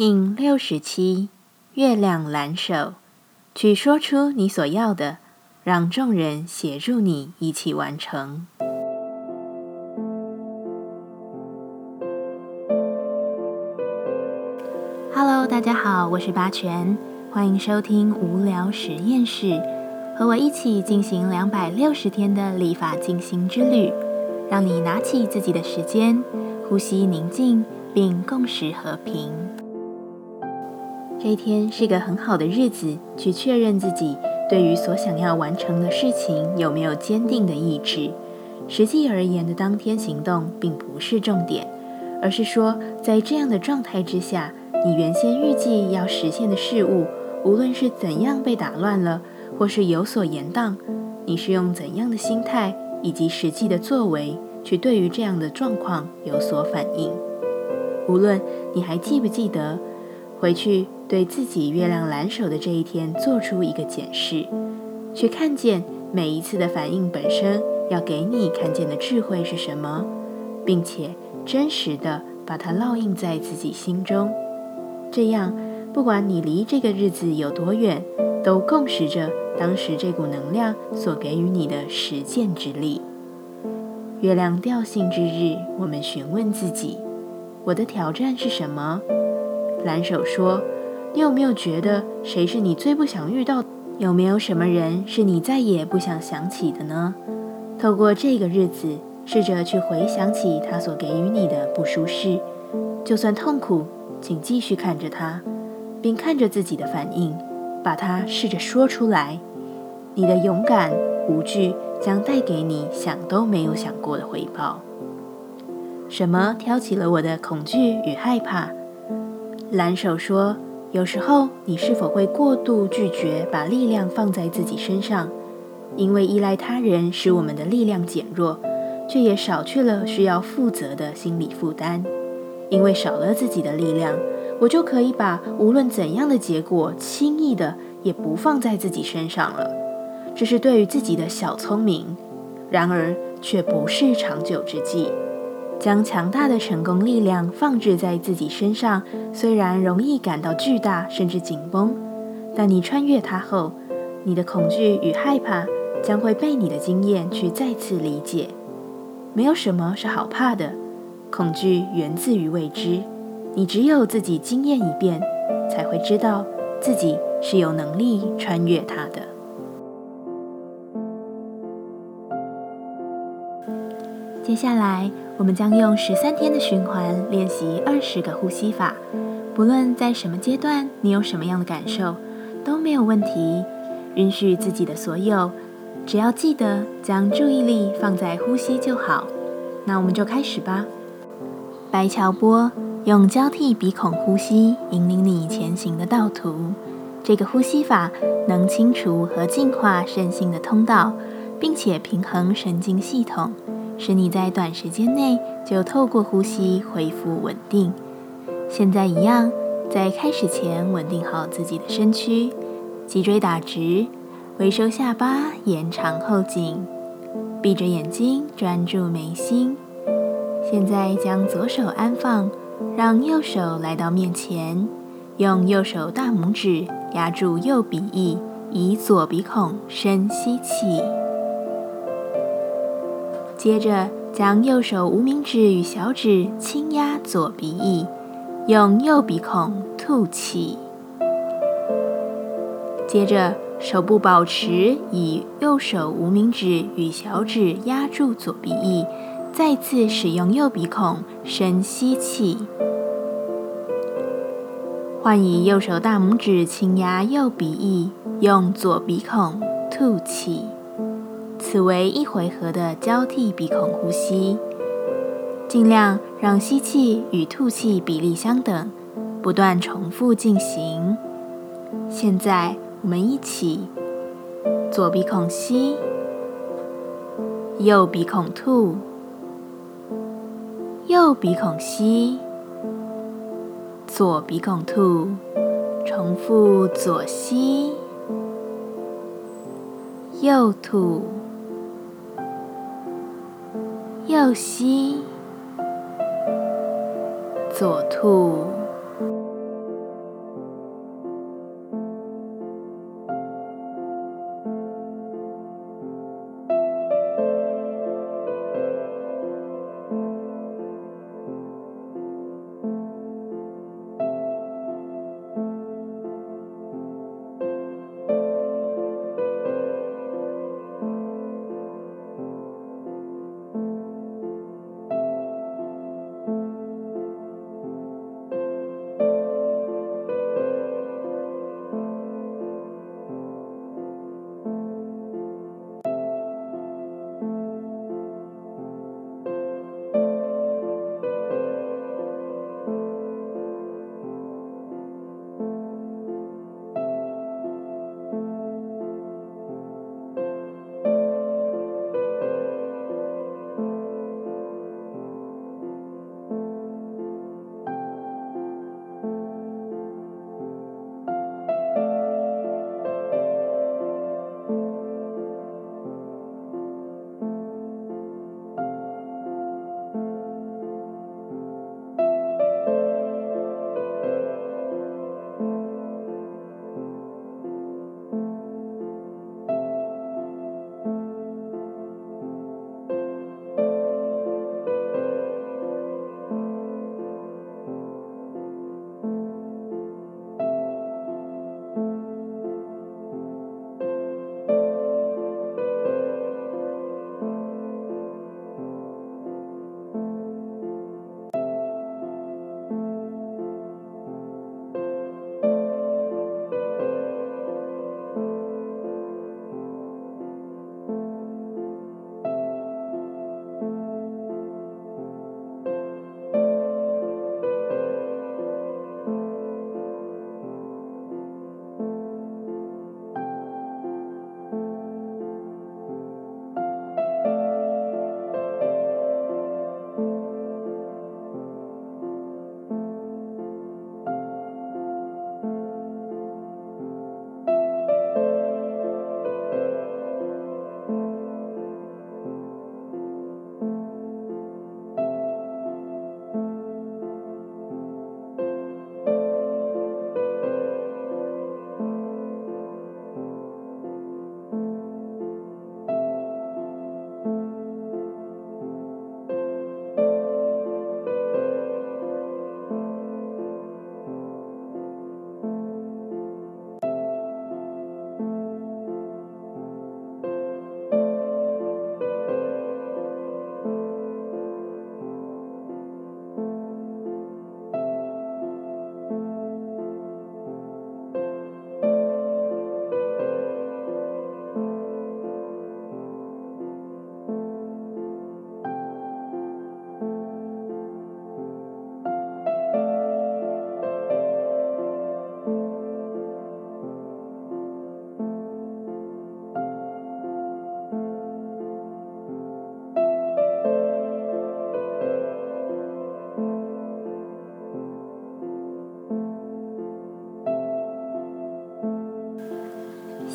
King 六十七，月亮蓝手，去说出你所要的，让众人协助你一起完成。Hello，大家好，我是八全，欢迎收听无聊实验室，和我一起进行两百六十天的立法进行之旅，让你拿起自己的时间，呼吸宁静，并共识和平。这一天是个很好的日子，去确认自己对于所想要完成的事情有没有坚定的意志。实际而言的当天行动并不是重点，而是说在这样的状态之下，你原先预计要实现的事物，无论是怎样被打乱了，或是有所延宕，你是用怎样的心态以及实际的作为去对于这样的状况有所反应。无论你还记不记得。回去对自己月亮蓝手的这一天做出一个检视，去看见每一次的反应本身要给你看见的智慧是什么，并且真实的把它烙印在自己心中。这样，不管你离这个日子有多远，都共识着当时这股能量所给予你的实践之力。月亮调性之日，我们询问自己：我的挑战是什么？蓝手说：“你有没有觉得谁是你最不想遇到？有没有什么人是你再也不想想起的呢？透过这个日子，试着去回想起他所给予你的不舒适，就算痛苦，请继续看着他，并看着自己的反应，把它试着说出来。你的勇敢无惧将带给你想都没有想过的回报。什么挑起了我的恐惧与害怕？”蓝手说：“有时候，你是否会过度拒绝把力量放在自己身上？因为依赖他人使我们的力量减弱，却也少去了需要负责的心理负担。因为少了自己的力量，我就可以把无论怎样的结果轻易的也不放在自己身上了。这是对于自己的小聪明，然而却不是长久之计。”将强大的成功力量放置在自己身上，虽然容易感到巨大甚至紧绷，但你穿越它后，你的恐惧与害怕将会被你的经验去再次理解。没有什么是好怕的，恐惧源自于未知。你只有自己经验一遍，才会知道自己是有能力穿越它的。接下来。我们将用十三天的循环练习二十个呼吸法，不论在什么阶段，你有什么样的感受都没有问题。允许自己的所有，只要记得将注意力放在呼吸就好。那我们就开始吧。白桥波用交替鼻孔呼吸引领你前行的道途。这个呼吸法能清除和净化身心的通道，并且平衡神经系统。使你在短时间内就透过呼吸恢复稳定。现在一样，在开始前稳定好自己的身躯，脊椎打直，微收下巴，延长后颈，闭着眼睛专注眉心。现在将左手安放，让右手来到面前，用右手大拇指压住右鼻翼，以左鼻孔深吸气。接着，将右手无名指与小指轻压左鼻翼，用右鼻孔吐气。接着，手部保持以右手无名指与小指压住左鼻翼，再次使用右鼻孔深吸气。换以右手大拇指轻压右鼻翼，用左鼻孔吐气。此为一回合的交替鼻孔呼吸，尽量让吸气与吐气比例相等，不断重复进行。现在我们一起，左鼻孔吸，右鼻孔吐，右鼻孔吸，左鼻孔吐，重复左吸，右吐。右膝，左兔。